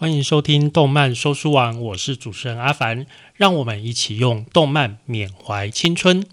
欢迎收听动漫说书网，我是主持人阿凡，让我们一起用动漫缅怀青春。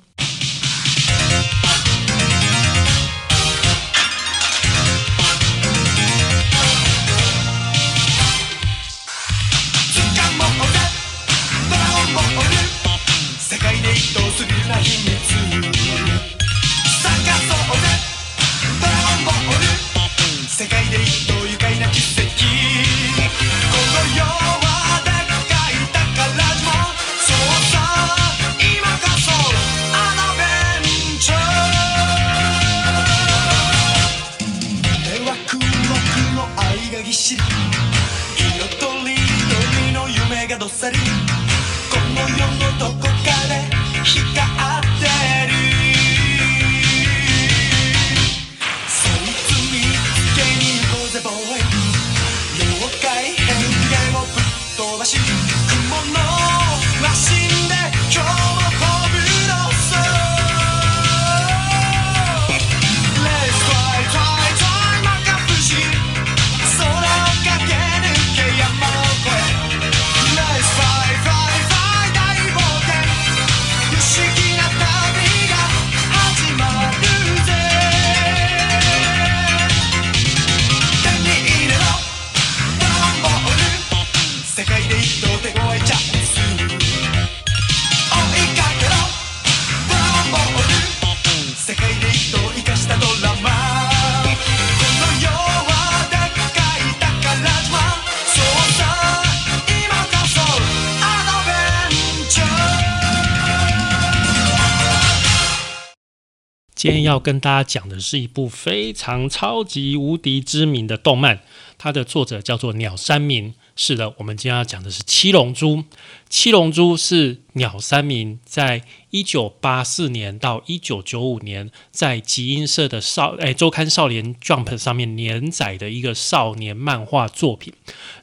要跟大家讲的是一部非常超级无敌知名的动漫，它的作者叫做鸟山明。是的，我们今天要讲的是《七龙珠》。《七龙珠》是鸟山明在一九八四年到一九九五年在集英社的少哎周刊少年 Jump 上面连载的一个少年漫画作品。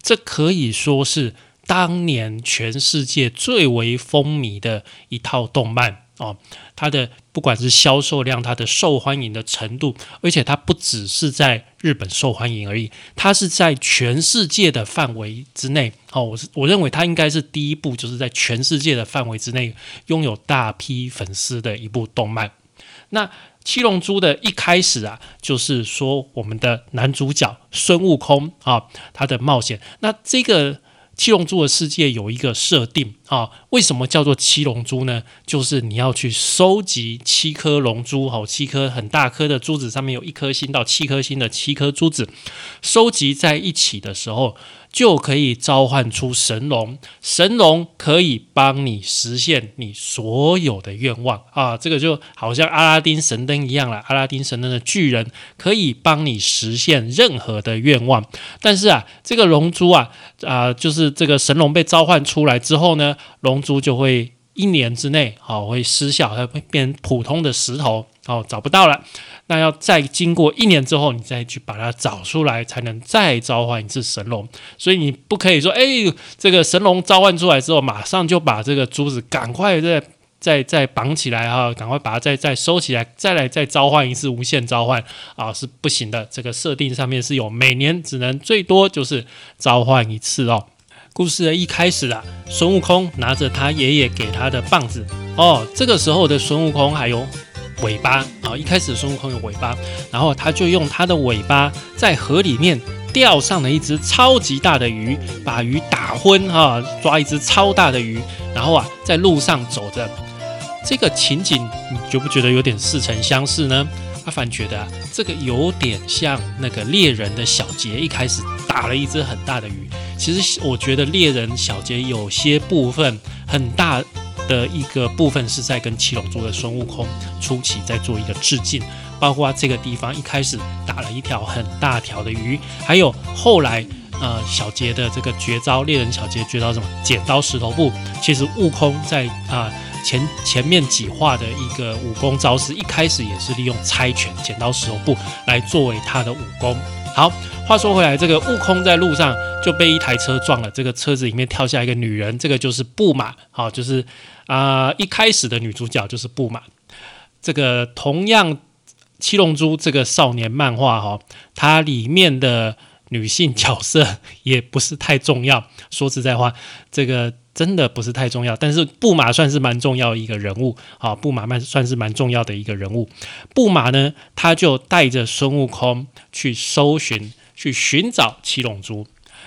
这可以说是当年全世界最为风靡的一套动漫哦。它的不管是销售量，它的受欢迎的程度，而且它不只是在日本受欢迎而已，它是在全世界的范围之内。哦，我是我认为它应该是第一部，就是在全世界的范围之内拥有大批粉丝的一部动漫。那七龙珠的一开始啊，就是说我们的男主角孙悟空啊，他的冒险。那这个七龙珠的世界有一个设定啊，为什么叫做七龙珠呢？就是你要去收集七颗龙珠，好，七颗很大颗的珠子，上面有一颗星到七颗星的七颗珠子，收集在一起的时候，就可以召唤出神龙，神龙可以帮你实现你所有的愿望啊！这个就好像阿拉丁神灯一样了，阿拉丁神灯的巨人可以帮你实现任何的愿望。但是啊，这个龙珠啊，啊、就是这个神龙被召唤出来之后呢，龙珠就会一年之内，好、会失效，它会变普通的石头，哦，找不到了。那要再经过一年之后，你再去把它找出来，才能再召唤一次神龙。所以你不可以说，哎，这个神龙召唤出来之后，马上就把这个珠子赶快再再再绑起来哈，赶快把它再再收起来，再来再召唤一次无限召唤啊，是不行的。这个设定上面是有每年只能最多就是召唤一次哦。故事的一开始啊，孙悟空拿着他爷爷给他的棒子哦，这个时候的孙悟空还有尾巴啊，一开始孙悟空有尾巴，然后他就用他的尾巴在河里面钓上了一只超级大的鱼，把鱼打昏哈、抓一只超大的鱼，然后啊在路上走着，这个情景你觉不觉得有点似曾相识呢？阿凡觉得，这个有点像那个猎人的小杰一开始打了一只很大的鱼。其实我觉得猎人小杰有些部分很大的一个部分是在跟七龙珠的孙悟空初期在做一个致敬，包括这个地方一开始打了一条很大条的鱼，还有后来呃小杰的这个绝招，猎人小杰绝招什么剪刀石头布，其实悟空在啊。前前面几话的一个武功招式，一开始也是利用猜拳、剪刀石头布来作为他的武功。好，话说回来，这个悟空在路上就被一台车撞了，这个车子里面跳下一个女人，这个就是布马，好，就是啊、一开始的女主角就是布马。这个同样七龙珠这个少年漫画哈、它里面的女性角色也不是太重要。说实在话，这个真的不是太重要。但是布马算是蛮重要一个人物啊，布马蛮算是蛮重要的一个人物。布马呢，他就带着孙悟空去搜寻、去寻找七龙珠。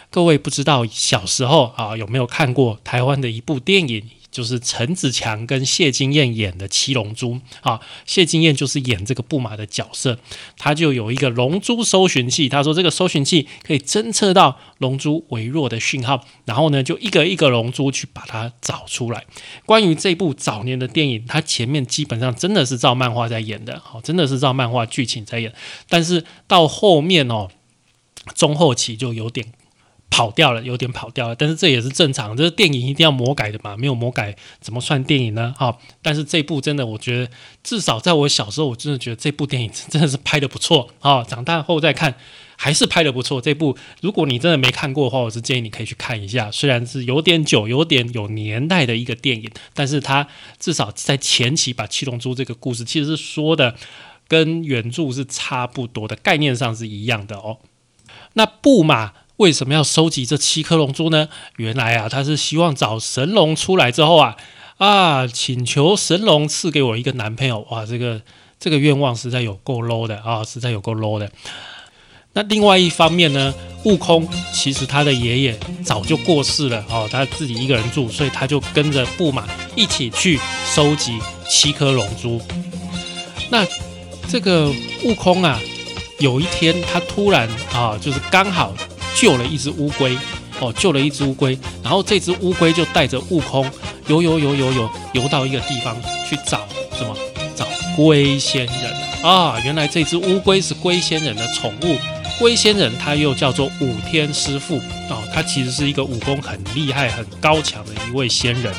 各位不知道小时候啊有没有看过台湾的一部电影？就是陈子强跟谢金燕演的《七龙珠》啊，谢金燕就是演这个布马的角色，他就有一个龙珠搜寻器，他说这个搜寻器可以侦测到龙珠微弱的讯号，然后呢就一个一个龙珠去把它找出来。关于这部早年的电影，它前面基本上真的是照漫画在演的，好，真的是照漫画剧情在演，但是到后面哦，中后期就有点。跑掉了，有点跑掉了，但是这也是正常，这是电影一定要魔改的嘛，没有魔改怎么算电影呢？哈，但是这部真的，我觉得至少在我小时候，我真的觉得这部电影真的是拍的不错啊。长大后再看，还是拍的不错。这部如果你真的没看过的话，我是建议你可以去看一下。虽然是有点久，有点有年代的一个电影，但是它至少在前期把七龙珠这个故事其实是说的跟原著是差不多的，概念上是一样的哦。那布马。为什么要收集这七颗龙珠呢？原来啊，他是希望找神龙出来之后啊，啊，请求神龙赐给我一个男朋友。哇，这个这个愿望实在有够 low 的啊，实在有够 low 的。那另外一方面呢，悟空其实他的爷爷早就过世了哦，他自己一个人住，所以他就跟着布马一起去收集七颗龙珠。那这个悟空啊，有一天他突然啊，就是刚好。救了一只乌龟，哦，救了一只乌龟，然后这只乌龟就带着悟空游游游游游游到一个地方去找什么？找龟仙人啊！原来这只乌龟是龟仙人的宠物。龟仙人他又叫做武天师傅哦，他其实是一个武功很厉害、很高强的一位仙人。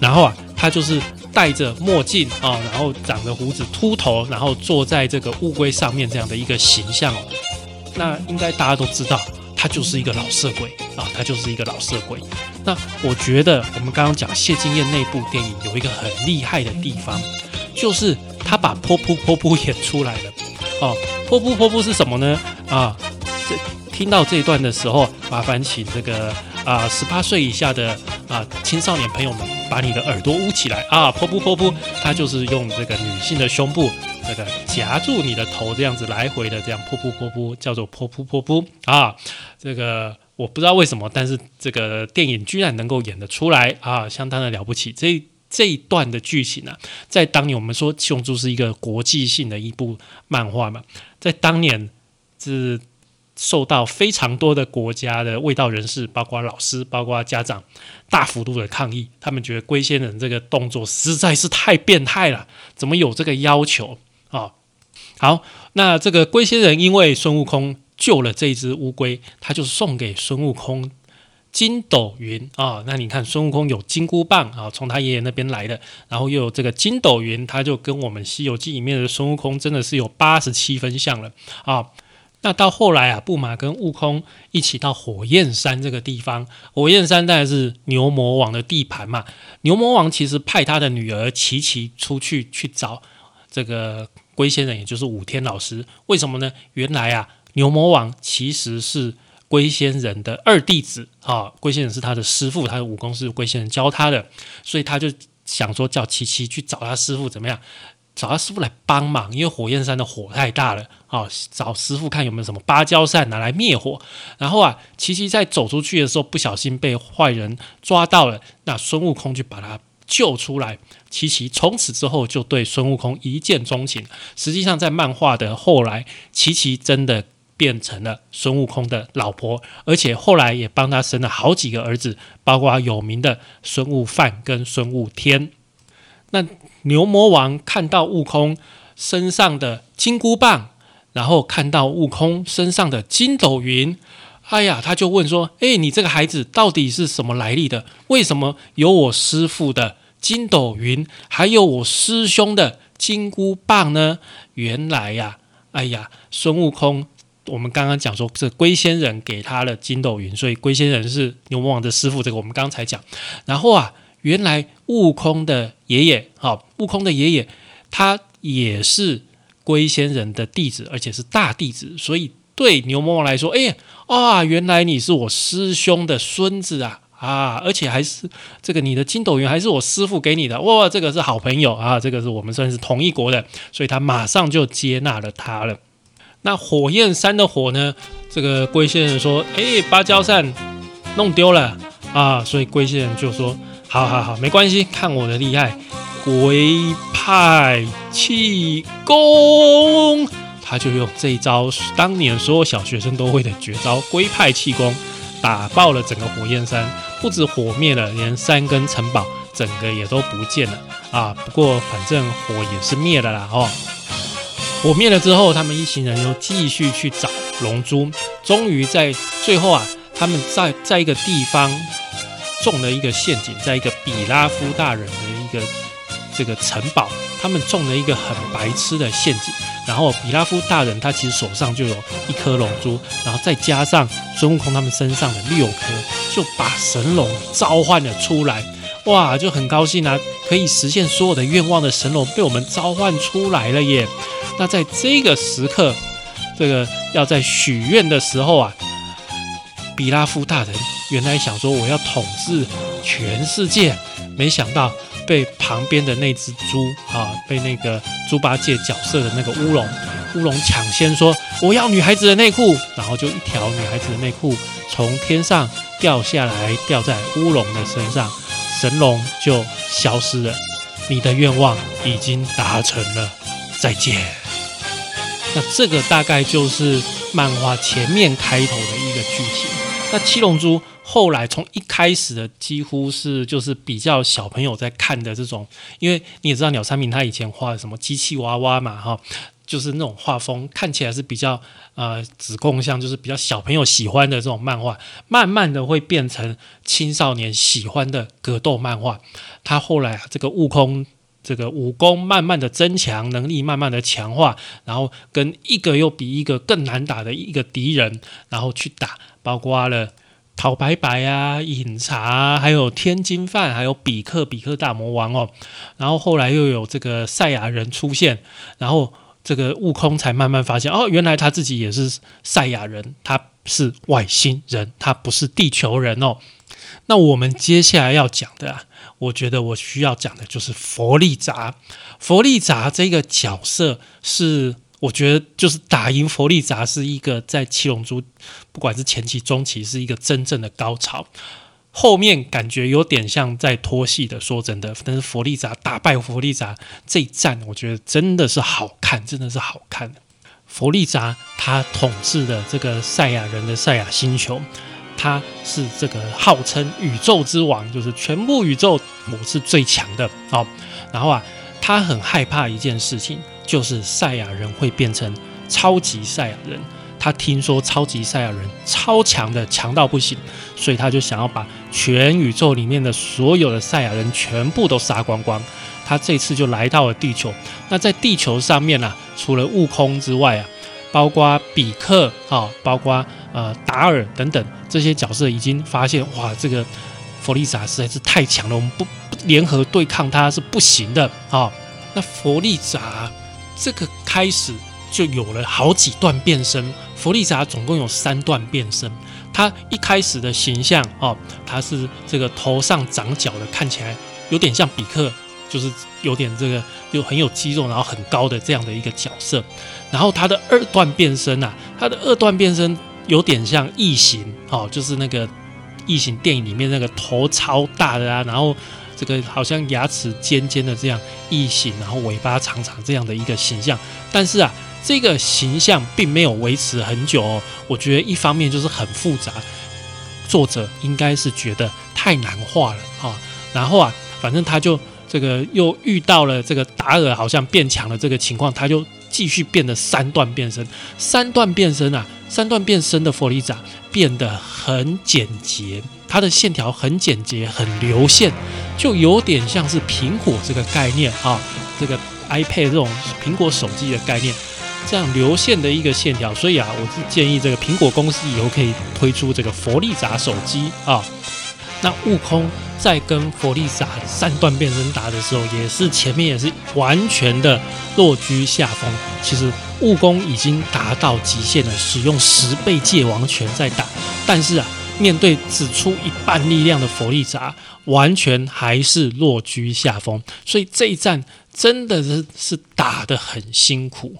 然后啊，他就是戴着墨镜啊，然后长着胡子、秃头，然后坐在这个乌龟上面这样的一个形象哦。那应该大家都知道。他就是一个老色鬼啊，他就是一个老色鬼。那我觉得我们刚刚讲谢金燕那部电影有一个很厉害的地方，就是他把泼噗泼噗演出来了。哦，泼噗泼噗是什么呢？啊，这听到这一段的时候，麻烦请这个啊十八岁以下的啊青少年朋友们把你的耳朵捂起来啊，泼噗泼噗，他就是用这个女性的胸部。这个夹住你的头，这样子来回的这样噗噗噗噗，叫做噗噗噗噗啊！这个我不知道为什么，但是这个电影居然能够演得出来啊，相当的了不起。这这一段的剧情呢，在当年我们说《七龙珠》是一个国际性的一部漫画嘛，在当年是受到非常多的国家的味道人士，包括老师，包括家长，大幅度的抗议。他们觉得龟仙人这个动作实在是太变态了，怎么有这个要求？啊，好，那这个龟仙人因为孙悟空救了这只乌龟，他就送给孙悟空筋斗云啊。那你看孙悟空有金箍棒啊，从他爷爷那边来的，然后又有这个筋斗云，他就跟我们《西游记》里面的孙悟空真的是有八十七分像了啊。那到后来啊，布马跟悟空一起到火焰山这个地方，火焰山当然是牛魔王的地盘嘛。牛魔王其实派他的女儿琪琪出去去找这个。龟仙人也就是武天老师，为什么呢？原来啊，牛魔王其实是龟仙人的二弟子啊，龟仙人是他的师傅，他的武功是龟仙人教他的，所以他就想说叫琪琪去找他师傅怎么样？找他师傅来帮忙，因为火焰山的火太大了啊，找师傅看有没有什么芭蕉扇拿来灭火。然后啊，琪琪在走出去的时候不小心被坏人抓到了，那孙悟空就把他。救出来，琪琪从此之后就对孙悟空一见钟情。实际上，在漫画的后来，琪琪真的变成了孙悟空的老婆，而且后来也帮他生了好几个儿子，包括有名的孙悟饭跟孙悟天。那牛魔王看到悟空身上的金箍棒，然后看到悟空身上的筋斗云。哎呀，他就问说：“哎，你这个孩子到底是什么来历的？为什么有我师傅的筋斗云，还有我师兄的金箍棒呢？”原来呀，哎呀，孙悟空，我们刚刚讲说这龟仙人给他了筋斗云，所以龟仙人是牛魔王的师傅。这个我们刚才讲。然后啊，原来悟空的爷爷，好，悟空的爷爷他也是龟仙人的弟子，而且是大弟子，所以。对牛魔王来说，哎啊，原来你是我师兄的孙子啊！啊，而且还是这个你的筋斗云还是我师傅给你的，哇，这个是好朋友啊，这个是我们算是同一国的，所以他马上就接纳了他了。那火焰山的火呢？这个龟仙人说：“哎，芭蕉扇弄丢了啊！”所以龟仙人就说：“好好好，没关系，看我的厉害，龟派气功。”他就用这一招，当年所有小学生都会的绝招——龟派气功，打爆了整个火焰山。不止火灭了，连山跟城堡整个也都不见了啊！不过反正火也是灭了啦，哦。火灭了之后，他们一行人又继续去找龙珠，终于在最后啊，他们在在一个地方中了一个陷阱，在一个比拉夫大人的一个这个城堡，他们中了一个很白痴的陷阱。然后比拉夫大人他其实手上就有一颗龙珠，然后再加上孙悟空他们身上的六颗，就把神龙召唤了出来。哇，就很高兴啊，可以实现所有的愿望的神龙被我们召唤出来了耶！那在这个时刻，这个要在许愿的时候啊，比拉夫大人原来想说我要统治全世界，没想到。被旁边的那只猪啊，被那个猪八戒角色的那个乌龙，乌龙抢先说我要女孩子的内裤，然后就一条女孩子的内裤从天上掉下来，掉在乌龙的身上，神龙就消失了。你的愿望已经达成了，再见。那这个大概就是漫画前面开头的一个剧情。那七龙珠。后来从一开始的几乎是就是比较小朋友在看的这种，因为你也知道鸟山明他以前画的什么机器娃娃嘛，哈，就是那种画风看起来是比较呃子供像，就是比较小朋友喜欢的这种漫画，慢慢的会变成青少年喜欢的格斗漫画。他后来啊，这个悟空这个武功慢慢的增强，能力慢慢的强化，然后跟一个又比一个更难打的一个敌人，然后去打，包括了。陶白白啊，饮茶，还有天津饭，还有比克比克大魔王哦，然后后来又有这个赛亚人出现，然后这个悟空才慢慢发现哦，原来他自己也是赛亚人，他是外星人，他不是地球人哦。那我们接下来要讲的，啊，我觉得我需要讲的就是佛利扎，佛利扎这个角色是。我觉得就是打赢佛利扎是一个在七龙珠，不管是前期、中期，是一个真正的高潮。后面感觉有点像在拖戏的，说真的。但是佛利扎打败佛利扎这一战，我觉得真的是好看，真的是好看。佛利扎他统治的这个赛亚人的赛亚星球，他是这个号称宇宙之王，就是全部宇宙我是最强的哦。然后啊，他很害怕一件事情。就是赛亚人会变成超级赛亚人，他听说超级赛亚人超强的，强到不行，所以他就想要把全宇宙里面的所有的赛亚人全部都杀光光。他这次就来到了地球。那在地球上面呢，除了悟空之外啊，包括比克啊，包括呃达尔等等这些角色，已经发现哇，这个弗利萨实在是太强了，我们不联合对抗他是不行的啊。那弗利萨。这个开始就有了好几段变身，弗利萨总共有三段变身。他一开始的形象哦，他是这个头上长角的，看起来有点像比克，就是有点这个又很有肌肉，然后很高的这样的一个角色。然后他的二段变身呐，他的二段变身有点像异形哦，就是那个异形电影里面那个头超大的啊，然后。这个好像牙齿尖尖的这样异形，然后尾巴长长这样的一个形象，但是啊，这个形象并没有维持很久哦。我觉得一方面就是很复杂，作者应该是觉得太难画了啊。然后啊，反正他就这个又遇到了这个达尔好像变强了这个情况，他就继续变得三段变身，三段变身啊，三段变身的弗利扎变得很简洁。它的线条很简洁，很流线，就有点像是苹果这个概念啊，这个 iPad 这种苹果手机的概念，这样流线的一个线条。所以啊，我是建议这个苹果公司以后可以推出这个佛利扎手机啊。那悟空在跟佛利萨三段变身打的时候，也是前面也是完全的落居下风。其实悟空已经达到极限了，使用十倍界王拳在打，但是啊，面对只出一半力量的佛利萨，完全还是落居下风。所以这一战真的是是打得很辛苦。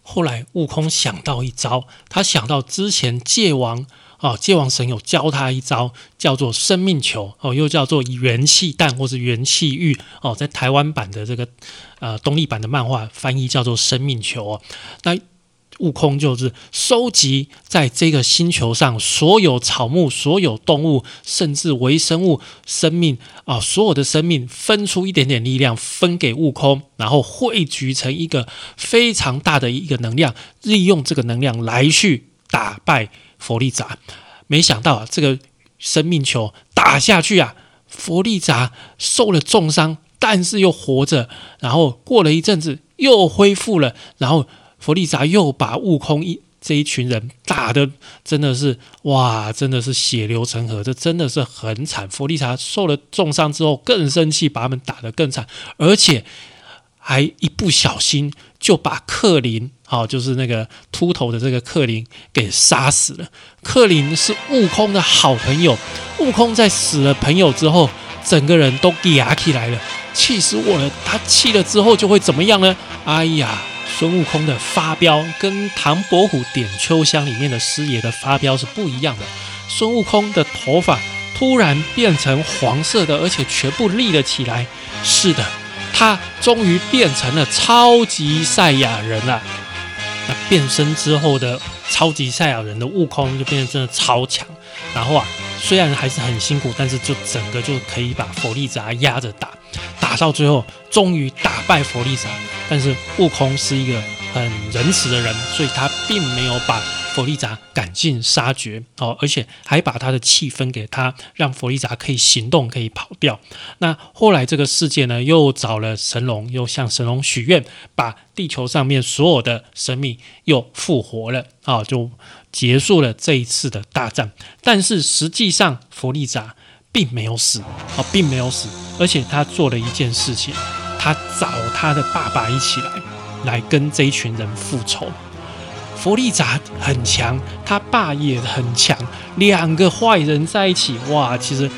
后来悟空想到一招，他想到之前界王哦，界王神有教他一招，叫做生命球哦，又叫做元气弹或是元气玉哦，在台湾版的这个呃东立版的漫画翻译叫做生命球哦。那悟空就是收集在这个星球上所有草木、所有动物，甚至微生物生命啊，所有的生命分出一点点力量，分给悟空，然后汇聚成一个非常大的一个能量，利用这个能量来去打败佛利扎。没想到啊，这个生命球打下去啊，佛利扎受了重伤，但是又活着，然后过了一阵子又恢复了，然后。弗利萨又把悟空一这一群人打的真的是哇，真的是血流成河，这真的是很惨。弗利萨受了重伤之后更生气，把他们打得更惨，而且还一不小心就把克林，好，就是那个秃头的这个克林给杀死了。克林是悟空的好朋友，悟空在死了朋友之后，整个人都嗲起来了，气死我了。他气了之后就会怎么样呢？哎呀！孙悟空的发飙跟唐伯虎点秋香里面的师爷的发飙是不一样的。孙悟空的头发突然变成黄色的，而且全部立了起来。是的，他终于变成了超级赛亚人了。那变身之后的超级赛亚人的悟空就变得真的超强。然后啊，虽然还是很辛苦，但是就整个就可以把佛利扎压着打。打到最后，终于打败佛利萨。但是悟空是一个很仁慈的人，所以他并没有把佛利扎赶尽杀绝哦，而且还把他的气分给他，让佛利扎可以行动，可以跑掉。那后来这个世界呢，又找了神龙，又向神龙许愿，把地球上面所有的生命又复活了啊，就结束了这一次的大战。但是实际上，佛利扎。并没有死，哦，并没有死，而且他做了一件事情，他找他的爸爸一起来，来跟这一群人复仇。佛利扎很强，他爸也很强，两个坏人在一起，哇，其实，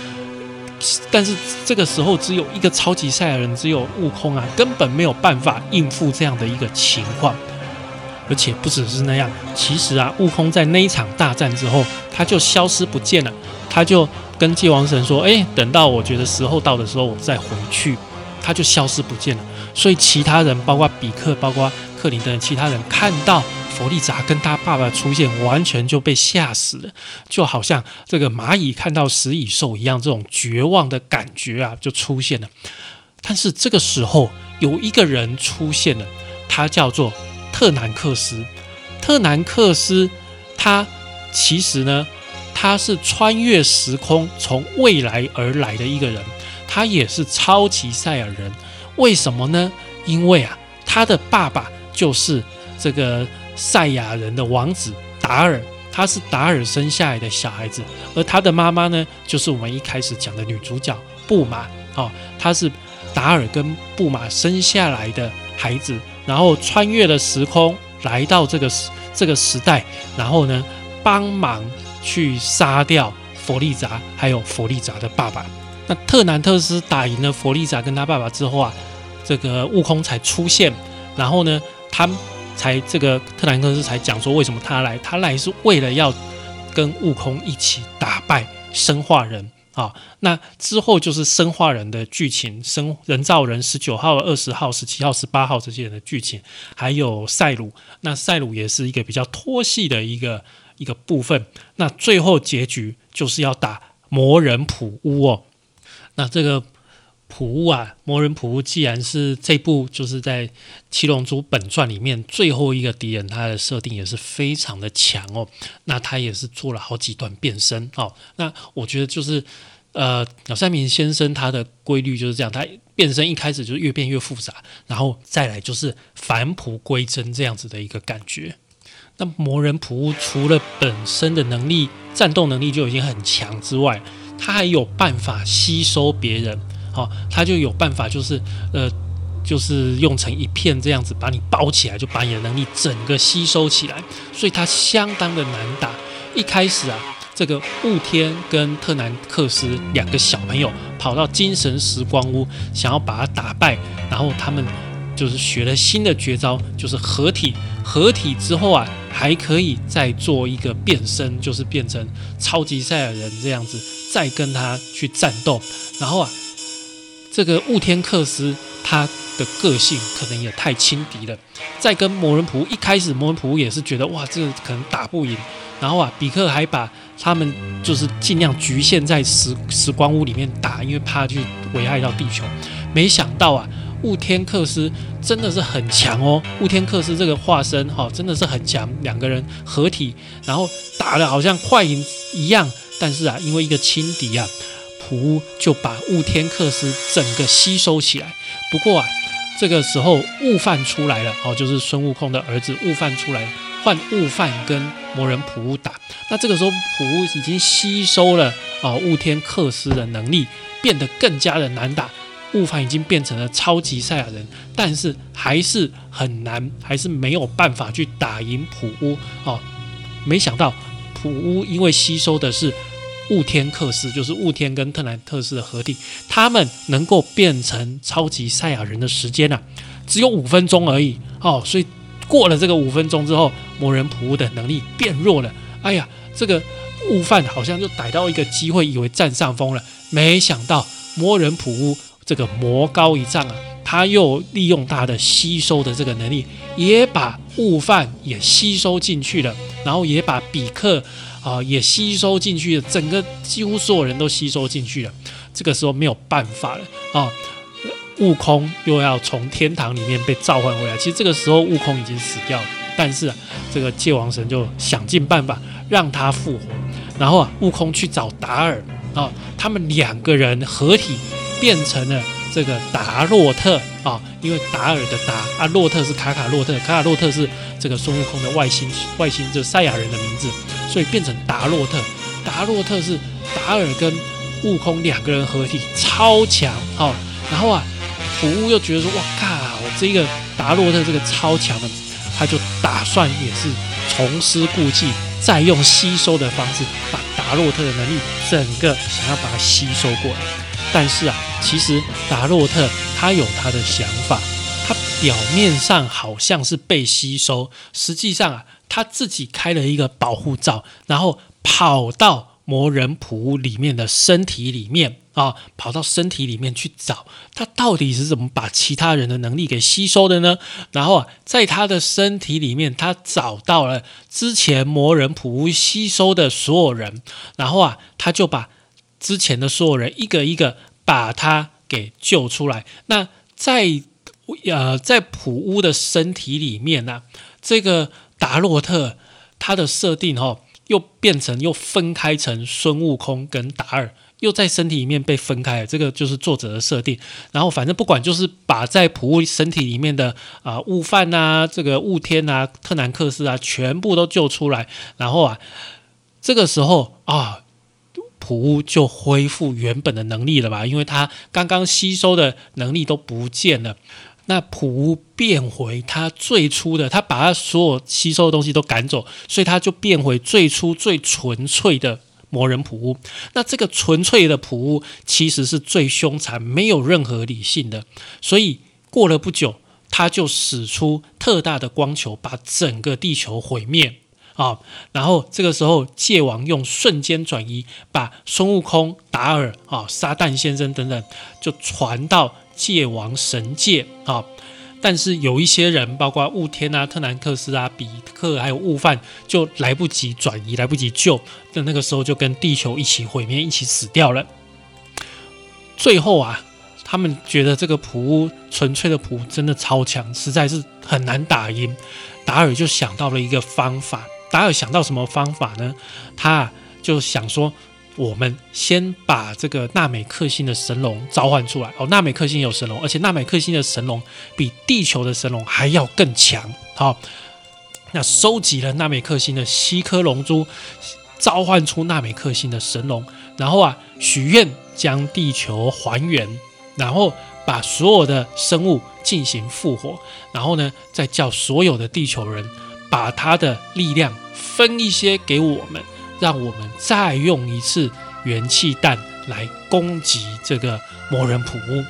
但是这个时候只有一个超级赛亚人，只有悟空啊，根本没有办法应付这样的一个情况。而且不只是那样，其实啊，悟空在那一场大战之后，他就消失不见了，他就。跟界王神说：“哎，等到我觉得时候到的时候，我再回去。”他就消失不见了。所以其他人，包括比克、包括克林等其他人，看到弗利扎跟他爸爸出现，完全就被吓死了，就好像这个蚂蚁看到食蚁兽一样，这种绝望的感觉啊，就出现了。但是这个时候，有一个人出现了，他叫做特南克斯。特南克斯，他其实呢。他是穿越时空从未来而来的一个人，他也是超级赛亚人。为什么呢？因为啊，他的爸爸就是这个赛亚人的王子达尔，他是达尔生下来的小孩子，而他的妈妈呢，就是我们一开始讲的女主角布玛。哦，他是达尔跟布玛生下来的孩子，然后穿越了时空来到这个这个时代，然后呢，帮忙。去杀掉佛利扎，还有佛利扎的爸爸。那特南特斯打赢了佛利扎跟他爸爸之后啊，这个悟空才出现。然后呢，他才这个特南特斯才讲说，为什么他来？他来是为了要跟悟空一起打败生化人啊。那之后就是生化人的剧情，生人造人十九号、二十号、十七号、十八号这些人的剧情，还有赛鲁。那赛鲁也是一个比较拖戏的一个。一个部分，那最后结局就是要打魔人普乌哦。那这个普乌啊，魔人普乌既然是这部就是在《七龙珠》本传里面最后一个敌人，他的设定也是非常的强哦。那他也是做了好几段变身哦。那我觉得就是呃，鸟山明先生他的规律就是这样，他变身一开始就越变越复杂，然后再来就是返璞归真这样子的一个感觉。那魔人普乌除了本身的能力、战斗能力就已经很强之外，他还有办法吸收别人，好、他就有办法就是呃。就是用成一片这样子把你包起来，就把你的能力整个吸收起来，所以它相当的难打。一开始啊，这个雾天跟特南克斯两个小朋友跑到精神时光屋，想要把他打败，然后他们就是学了新的绝招，就是合体。合体之后啊，还可以再做一个变身，就是变成超级赛亚人这样子，再跟他去战斗。然后啊，这个雾天克斯他的个性可能也太轻敌了，在跟魔人普一开始，魔人普也是觉得哇，这个可能打不赢。然后啊，比克还把他们就是尽量局限在时时光屋里面打，因为怕去危害到地球。没想到啊，雾天克斯真的是很强哦！雾天克斯这个化身哈、真的是很强，两个人合体，然后打的好像快赢一样。但是啊，因为一个轻敌啊，普乌就把雾天克斯整个吸收起来。不过啊，这个时候悟饭出来了哦，就是孙悟空的儿子悟饭出来了，换悟饭跟魔人普乌打。那这个时候普乌已经吸收了啊雾天克斯的能力，变得更加的难打。悟饭已经变成了超级赛亚人，但是还是很难，还是没有办法去打赢普乌哦。没想到普乌因为吸收的是雾天克斯，就是雾天跟特兰特斯的合体，他们能够变成超级赛亚人的时间啊，只有五分钟而已哦。所以过了这个五分钟之后，魔人普乌的能力变弱了。哎呀，这个悟饭好像就逮到一个机会，以为占上风了，没想到魔人普乌。这个魔高一丈啊，他又利用他的吸收的这个能力，也把悟饭也吸收进去了，然后也把比克啊、也吸收进去了，整个几乎所有人都吸收进去了。这个时候没有办法了啊，悟空又要从天堂里面被召唤回来。其实这个时候悟空已经死掉了，但是啊，这个界王神就想尽办法让他复活。然后啊，悟空去找达尔啊，他们两个人合体。变成了这个达洛特啊，因为达尔的达啊，洛特是卡卡洛特，卡卡洛特是这个孙悟空的外星外星就赛亚人的名字，所以变成达洛特。达洛特是达尔跟悟空两个人合体，超强哦。然后啊，普乌又觉得说，哇靠，我这个达洛特这个超强的，他就打算也是重施故技，再用吸收的方式把达洛特的能力整个想要把它吸收过来。但是啊，其实达洛特他有他的想法，他表面上好像是被吸收，实际上啊，他自己开了一个保护罩，然后跑到魔人普里面的身体里面啊，跑到身体里面去找他到底是怎么把其他人的能力给吸收的呢？然后啊，在他的身体里面，他找到了之前魔人普屋吸收的所有人，然后啊，他就把。之前的所有人一个一个把他给救出来。那在呃在普乌的身体里面呢、这个达洛特他的设定哦，又变成又分开成孙悟空跟达尔，又在身体里面被分开了。这个就是作者的设定。然后反正不管就是把在普乌身体里面的啊、悟饭啊、这个悟天啊、特南克斯啊，全部都救出来。然后啊，这个时候啊。普乌就恢复原本的能力了吧？因为他刚刚吸收的能力都不见了。那普乌变回他最初的，他把他所有吸收的东西都赶走，所以他就变回最初最纯粹的魔人普乌。那这个纯粹的普乌其实是最凶残，没有任何理性的。所以过了不久，他就使出特大的光球，把整个地球毁灭。啊，然后这个时候，界王用瞬间转移，把孙悟空、达尔、啊、撒旦先生等等，就传到界王神界啊。但是有一些人，包括雾天啊、特南克斯啊、比克还有悟饭，就来不及转移，来不及救，那那个时候就跟地球一起毁灭，一起死掉了。最后啊，他们觉得这个普乌纯粹的普真的超强，实在是很难打赢。达尔就想到了一个方法。达尔想到什么方法呢？他就想说，我们先把这个纳美克星的神龙召唤出来。哦，纳美克星有神龙，而且纳美克星的神龙比地球的神龙还要更强。好，那收集了纳美克星的七颗龙珠，召唤出纳美克星的神龙，然后啊许愿将地球还原，然后把所有的生物进行复活，然后呢再叫所有的地球人把他的力量分一些给我们，让我们再用一次元气弹来攻击这个魔人普乌。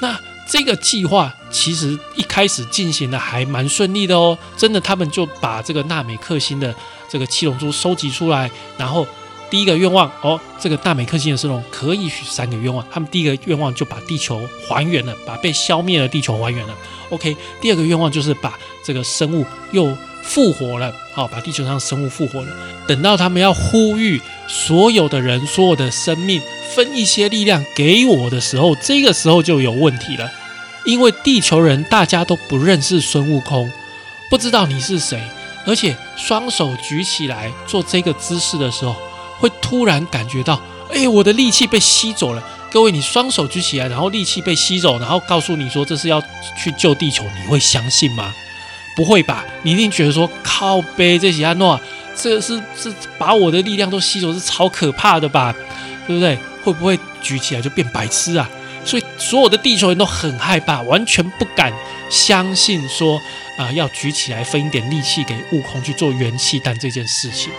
那这个计划其实一开始进行的还蛮顺利的哦，真的，他们就把这个纳美克星的这个七龙珠收集出来，然后第一个愿望哦，这个纳美克星的生龙可以许三个愿望，他们第一个愿望就把地球还原了，把被消灭的地球还原了。OK，第二个愿望就是把这个生物又复活了，好、把地球上生物复活了。等到他们要呼吁所有的人、所有的生命分一些力量给我的时候，这个时候就有问题了。因为地球人大家都不认识孙悟空，不知道你是谁，而且双手举起来做这个姿势的时候，会突然感觉到，哎，我的力气被吸走了。各位，你双手举起来，然后力气被吸走，然后告诉你说这是要去救地球，你会相信吗？不会吧？你一定觉得说靠背这些安诺，这是是把我的力量都吸走，是超可怕的吧？对不对？会不会举起来就变白痴啊？所以所有的地球人都很害怕，完全不敢相信说啊、要举起来分一点力气给悟空去做元气弹这件事情。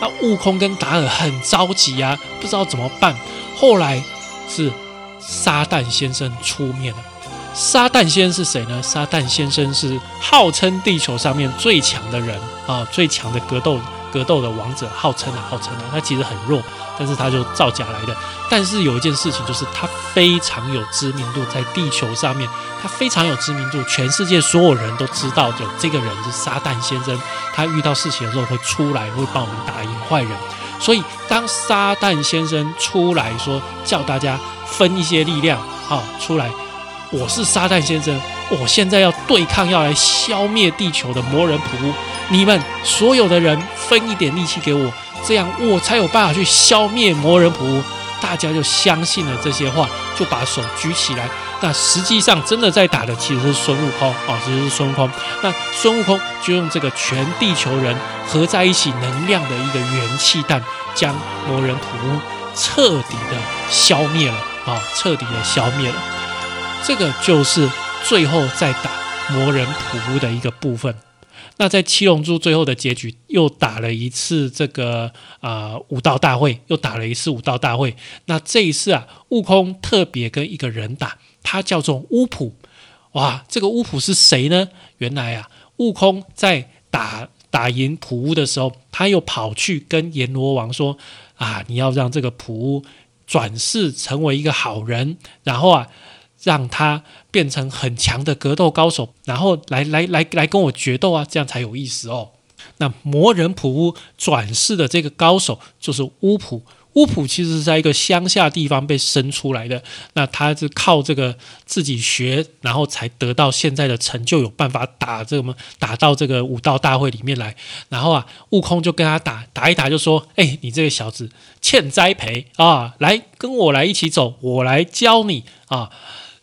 那悟空跟达尔很着急啊，不知道怎么办。后来是撒旦先生出面了。撒旦先生是谁呢？撒旦先生是号称地球上面最强的人啊，最强的格斗格斗的王者，号称啊，号称啊，他其实很弱，但是他就造假来的。但是有一件事情，就是他非常有知名度，在地球上面，他非常有知名度，全世界所有人都知道，有这个人是撒旦先生。他遇到事情的时候会出来，会帮我们打赢坏人。所以当撒旦先生出来说，叫大家分一些力量啊出来，我是撒旦先生，我现在要对抗，要来消灭地球的魔人普乌。你们所有的人分一点力气给我，这样我才有办法去消灭魔人普乌。大家就相信了这些话，就把手举起来。那实际上真的在打的其实是孙悟空啊，其实是孙悟空。那孙悟空就用这个全地球人合在一起能量的一个元气弹，将魔人普乌彻底的消灭了啊，彻底的消灭了。这个就是最后再打魔人普乌的一个部分。那在七龙珠最后的结局，又打了一次这个啊、武道大会，又打了一次武道大会。那这一次啊，悟空特别跟一个人打，他叫做巫普。哇，这个巫普是谁呢？原来啊，悟空在打打赢普乌的时候，他又跑去跟阎罗王说啊，你要让这个普乌转世成为一个好人，然后啊，让他变成很强的格斗高手，然后来来来来跟我决斗啊，这样才有意思哦。那魔人普乌转世的这个高手就是巫普。巫普其实是在一个乡下地方被生出来的，那他是靠这个自己学，然后才得到现在的成就，有办法打这个么打到这个武道大会里面来。然后啊，悟空就跟他打打一打，就说：“哎，你这个小子欠栽培啊，来跟我来一起走，我来教你啊。”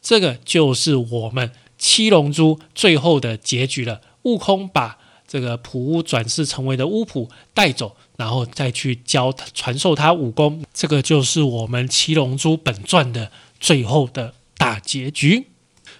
这个就是我们七龙珠最后的结局了。悟空把这个普乌转世成为的巫普带走，然后再去教传授他武功，这个就是我们七龙珠本传的最后的大结局。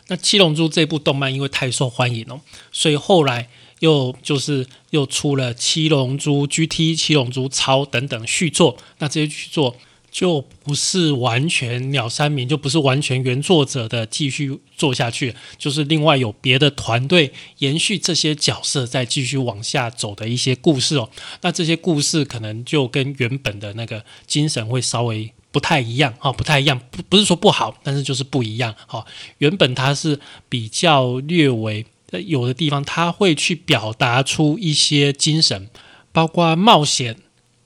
那七龙珠这部动漫因为太受欢迎了，所以后来又就是又出了七龙珠 GT、七龙珠超等等续作。那这些续作就不是完全鸟山明，就不是完全原作者的继续做下去，就是另外有别的团队延续这些角色再继续往下走的一些故事哦。那这些故事可能就跟原本的那个精神会稍微不太一样哈、哦，不太一样，不不是说不好，但是就是不一样哈、原本它是比较略微有的地方，它会去表达出一些精神，包括冒险，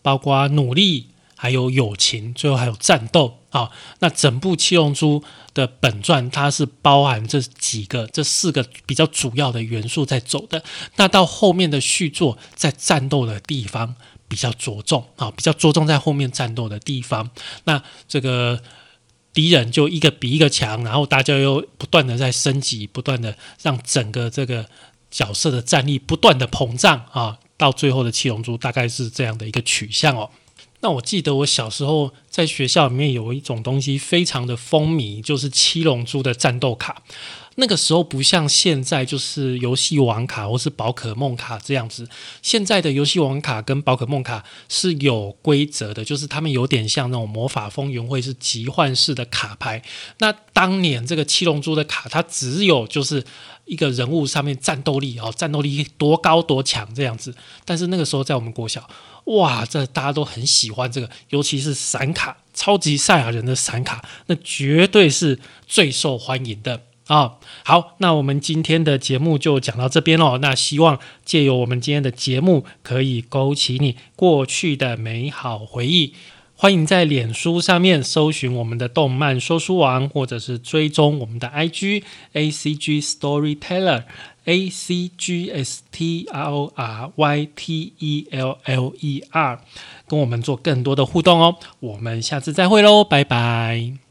包括努力。还有友情，最后还有战斗啊！那整部《七龙珠》的本传，它是包含这几个、这四个比较主要的元素在走的。那到后面的续作，在战斗的地方比较着重啊，比较着重在后面战斗的地方。那这个敌人就一个比一个强，然后大家又不断的在升级，不断的让整个这个角色的战力不断的膨胀啊！到最后的七龙珠大概是这样的一个取向哦。那我记得我小时候在学校里面有一种东西非常的风靡，就是七龙珠的战斗卡。那个时候不像现在，就是游戏王卡或是宝可梦卡这样子。现在的游戏王卡跟宝可梦卡是有规则的，就是他们有点像那种魔法风云会是集换式的卡牌。那当年这个七龙珠的卡，它只有就是一个人物上面战斗力哦，战斗力多高多强这样子。但是那个时候在我们国小，哇，这大家都很喜欢这个，尤其是闪卡，超级赛亚人的闪卡，那绝对是最受欢迎的。啊、好，那我们今天的节目就讲到这边喽。那希望借由我们今天的节目，可以勾起你过去的美好回忆。欢迎在脸书上面搜寻我们的动漫说书王，或者是追踪我们的 IG ACG Storyteller A C G S T R O R Y T E L L E R，跟我们做更多的互动哦。我们下次再会喽，拜拜。